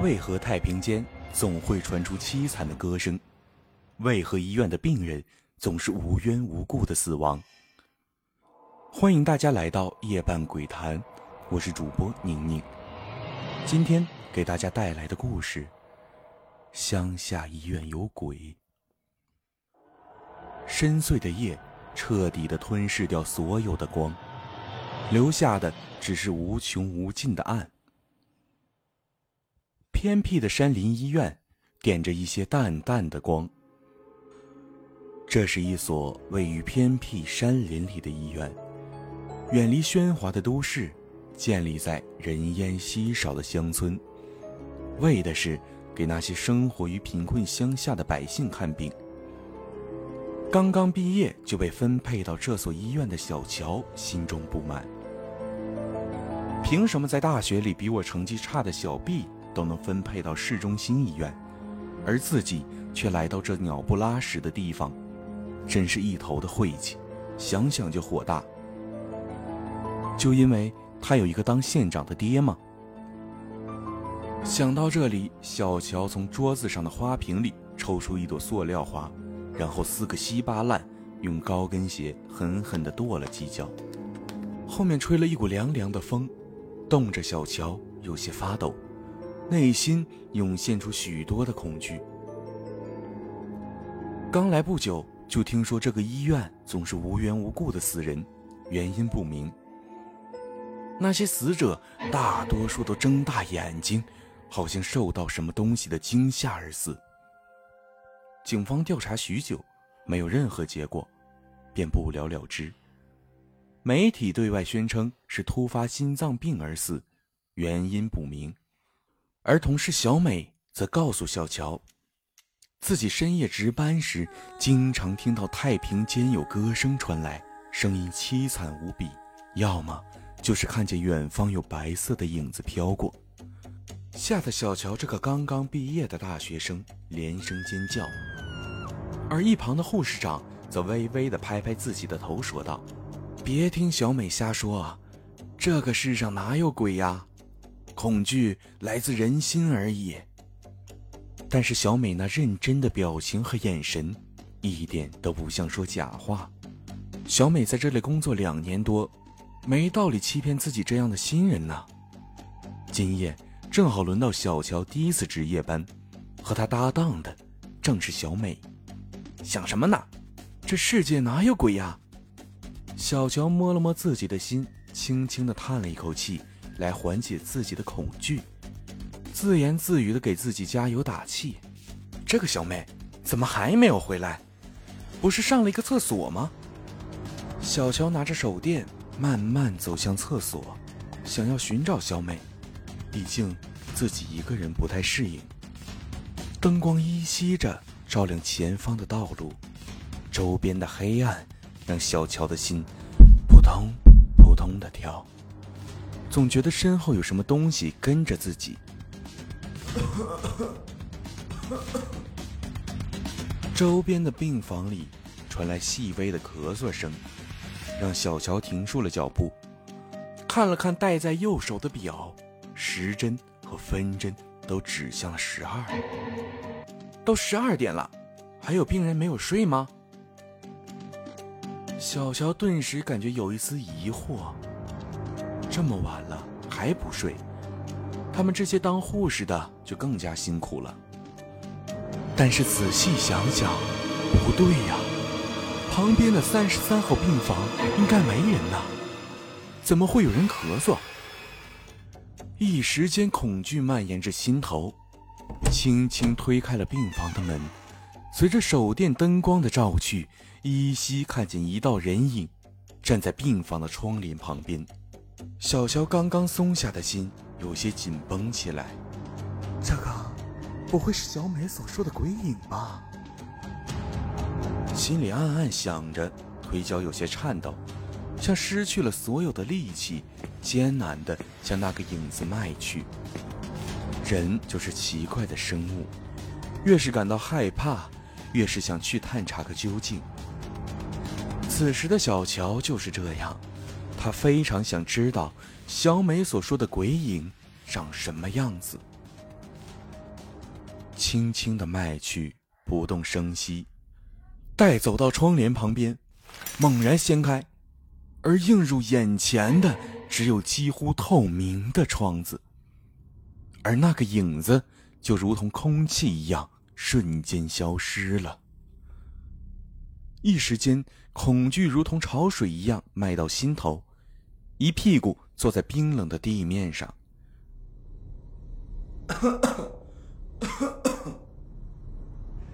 为何太平间总会传出凄惨的歌声？为何医院的病人总是无缘无故的死亡？欢迎大家来到夜半鬼谈，我是主播宁宁。今天给大家带来的故事：乡下医院有鬼。深邃的夜彻底的吞噬掉所有的光，留下的只是无穷无尽的暗。偏僻的山林医院，点着一些淡淡的光。这是一所位于偏僻山林里的医院，远离喧哗的都市，建立在人烟稀少的乡村，为的是给那些生活于贫困乡下的百姓看病。刚刚毕业就被分配到这所医院的小乔心中不满：凭什么在大学里比我成绩差的小毕都能分配到市中心医院，而自己却来到这鸟不拉屎的地方，真是一头的晦气，想想就火大。就因为他有一个当县长的爹吗？想到这里，小乔从桌子上的花瓶里抽出一朵塑料花，然后撕个稀巴烂，用高跟鞋狠狠地跺了几脚。后面吹了一股凉凉的风，冻着小乔有些发抖。内心涌现出许多的恐惧。刚来不久，就听说这个医院总是无缘无故的死人，原因不明。那些死者大多数都睁大眼睛，好像受到什么东西的惊吓而死。警方调查许久，没有任何结果，便不了了之。媒体对外宣称是突发心脏病而死，原因不明。而同事小美则告诉小乔，自己深夜值班时，经常听到太平间有歌声传来，声音凄惨无比；要么就是看见远方有白色的影子飘过，吓得小乔这个刚刚毕业的大学生连声尖叫。而一旁的护士长则微微地拍拍自己的头，说道：“别听小美瞎说啊，这个世上哪有鬼呀？”恐惧来自人心而已。但是小美那认真的表情和眼神，一点都不像说假话。小美在这里工作两年多，没道理欺骗自己这样的新人呐。今夜正好轮到小乔第一次值夜班，和他搭档的正是小美。想什么呢？这世界哪有鬼呀？小乔摸了摸自己的心，轻轻的叹了一口气。来缓解自己的恐惧，自言自语的给自己加油打气。这个小妹怎么还没有回来？不是上了一个厕所吗？小乔拿着手电慢慢走向厕所，想要寻找小美。毕竟自己一个人不太适应。灯光依稀着照亮前方的道路，周边的黑暗让小乔的心扑通扑通的跳。总觉得身后有什么东西跟着自己。周边的病房里传来细微的咳嗽声，让小乔停住了脚步，看了看戴在右手的表，时针和分针都指向了十二。都十二点了，还有病人没有睡吗？小乔顿时感觉有一丝疑惑。这么晚了还不睡，他们这些当护士的就更加辛苦了。但是仔细想想，不对呀，旁边的三十三号病房应该没人呐，怎么会有人咳嗽？一时间恐惧蔓延着心头，轻轻推开了病房的门，随着手电灯光的照去，依稀看见一道人影，站在病房的窗帘旁边。小乔刚刚松下的心有些紧绷起来，这个不会是小美所说的鬼影吧？心里暗暗想着，腿脚有些颤抖，像失去了所有的力气，艰难地向那个影子迈去。人就是奇怪的生物，越是感到害怕，越是想去探查个究竟。此时的小乔就是这样。他非常想知道小美所说的鬼影长什么样子。轻轻的迈去，不动声息，待走到窗帘旁边，猛然掀开，而映入眼前的只有几乎透明的窗子，而那个影子就如同空气一样，瞬间消失了。一时间，恐惧如同潮水一样迈到心头，一屁股坐在冰冷的地面上。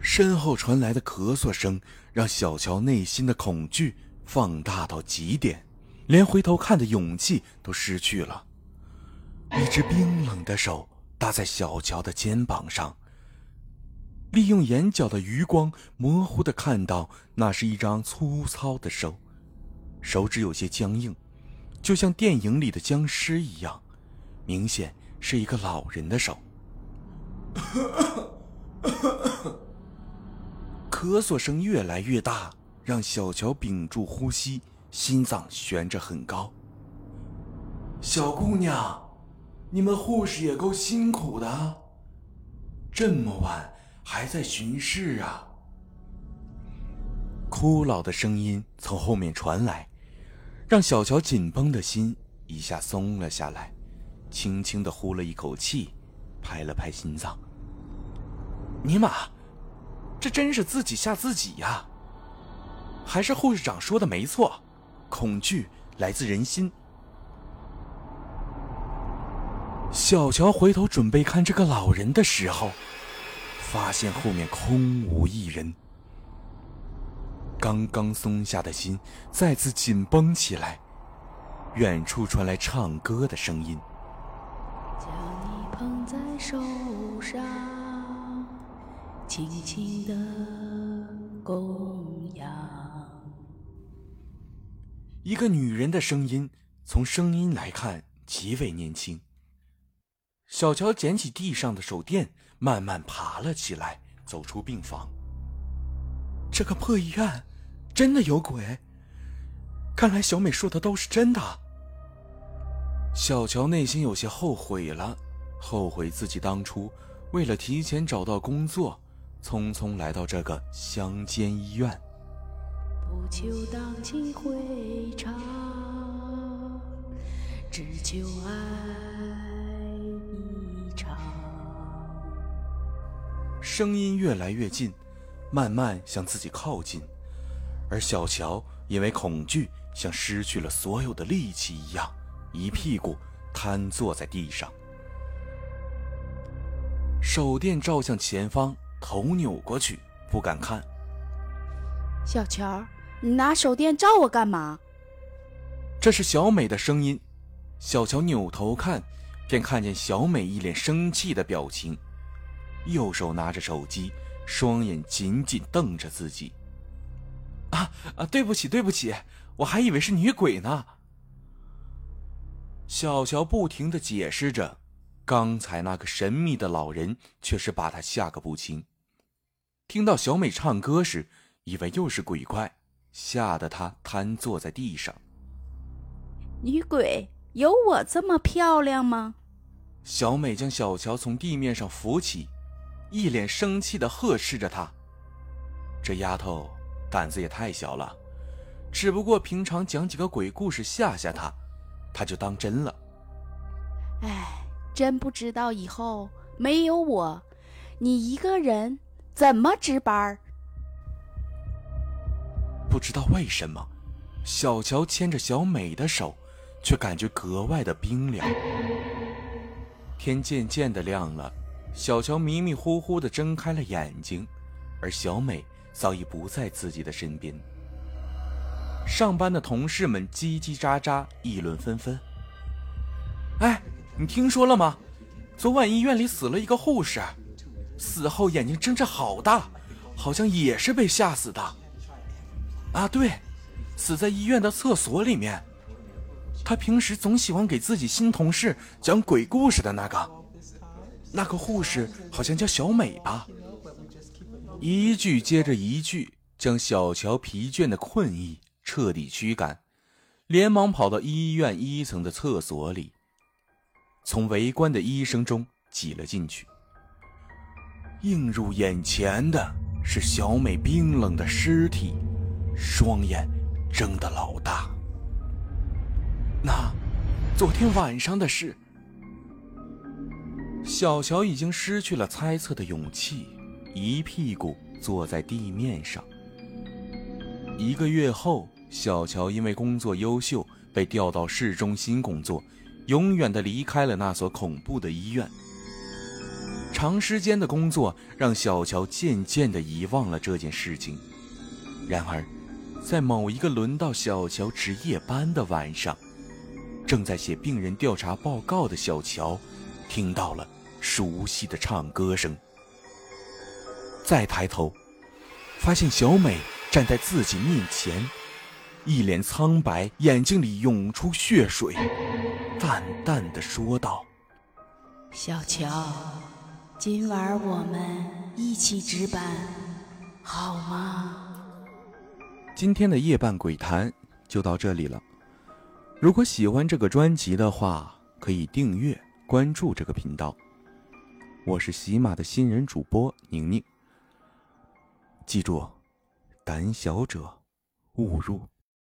身后传来的咳嗽声，让小乔内心的恐惧放大到极点，连回头看的勇气都失去了。一只冰冷的手搭在小乔的肩膀上。利用眼角的余光，模糊的看到那是一张粗糙的手，手指有些僵硬，就像电影里的僵尸一样，明显是一个老人的手。咳嗽声越来越大，让小乔屏住呼吸，心脏悬着很高。小姑娘，你们护士也够辛苦的，这么晚。还在巡视啊！枯老的声音从后面传来，让小乔紧绷的心一下松了下来，轻轻的呼了一口气，拍了拍心脏。尼玛，这真是自己吓自己呀！还是护士长说的没错，恐惧来自人心。小乔回头准备看这个老人的时候。发现后面空无一人，刚刚松下的心再次紧绷起来。远处传来唱歌的声音。将你捧在手上，轻轻的供养。一个女人的声音，从声音来看极为年轻。小乔捡起地上的手电。慢慢爬了起来，走出病房。这个破医院真的有鬼？看来小美说的都是真的。小乔内心有些后悔了，后悔自己当初为了提前找到工作，匆匆来到这个乡间医院。不求荡气回肠，只求爱一场。声音越来越近，慢慢向自己靠近，而小乔因为恐惧，像失去了所有的力气一样，一屁股瘫坐在地上。手电照向前方，头扭过去，不敢看。小乔，你拿手电照我干嘛？这是小美的声音。小乔扭头看，便看见小美一脸生气的表情。右手拿着手机，双眼紧紧瞪着自己。啊啊！对不起，对不起，我还以为是女鬼呢。小乔不停的解释着，刚才那个神秘的老人却是把他吓个不轻。听到小美唱歌时，以为又是鬼怪，吓得他瘫坐在地上。女鬼有我这么漂亮吗？小美将小乔从地面上扶起。一脸生气的呵斥着她：“这丫头胆子也太小了，只不过平常讲几个鬼故事吓吓他，他就当真了。哎，真不知道以后没有我，你一个人怎么值班？”不知道为什么，小乔牵着小美的手，却感觉格外的冰凉。天渐渐的亮了。小乔迷迷糊糊的睁开了眼睛，而小美早已不在自己的身边。上班的同事们叽叽喳喳，议论纷纷。哎，你听说了吗？昨晚医院里死了一个护士，死后眼睛睁着好大，好像也是被吓死的。啊，对，死在医院的厕所里面。他平时总喜欢给自己新同事讲鬼故事的那个。那个护士好像叫小美吧？一句接着一句，将小乔疲倦的困意彻底驱赶，连忙跑到医院一层的厕所里，从围观的医生中挤了进去。映入眼前的是小美冰冷的尸体，双眼睁得老大。那，昨天晚上的事。小乔已经失去了猜测的勇气，一屁股坐在地面上。一个月后，小乔因为工作优秀，被调到市中心工作，永远的离开了那所恐怖的医院。长时间的工作让小乔渐渐的遗忘了这件事情。然而，在某一个轮到小乔值夜班的晚上，正在写病人调查报告的小乔，听到了。熟悉的唱歌声。再抬头，发现小美站在自己面前，一脸苍白，眼睛里涌出血水，淡淡的说道：“小乔，今晚我们一起值班，好吗？”今天的夜半鬼谈就到这里了。如果喜欢这个专辑的话，可以订阅关注这个频道。我是喜马的新人主播宁宁。记住，胆小者勿入。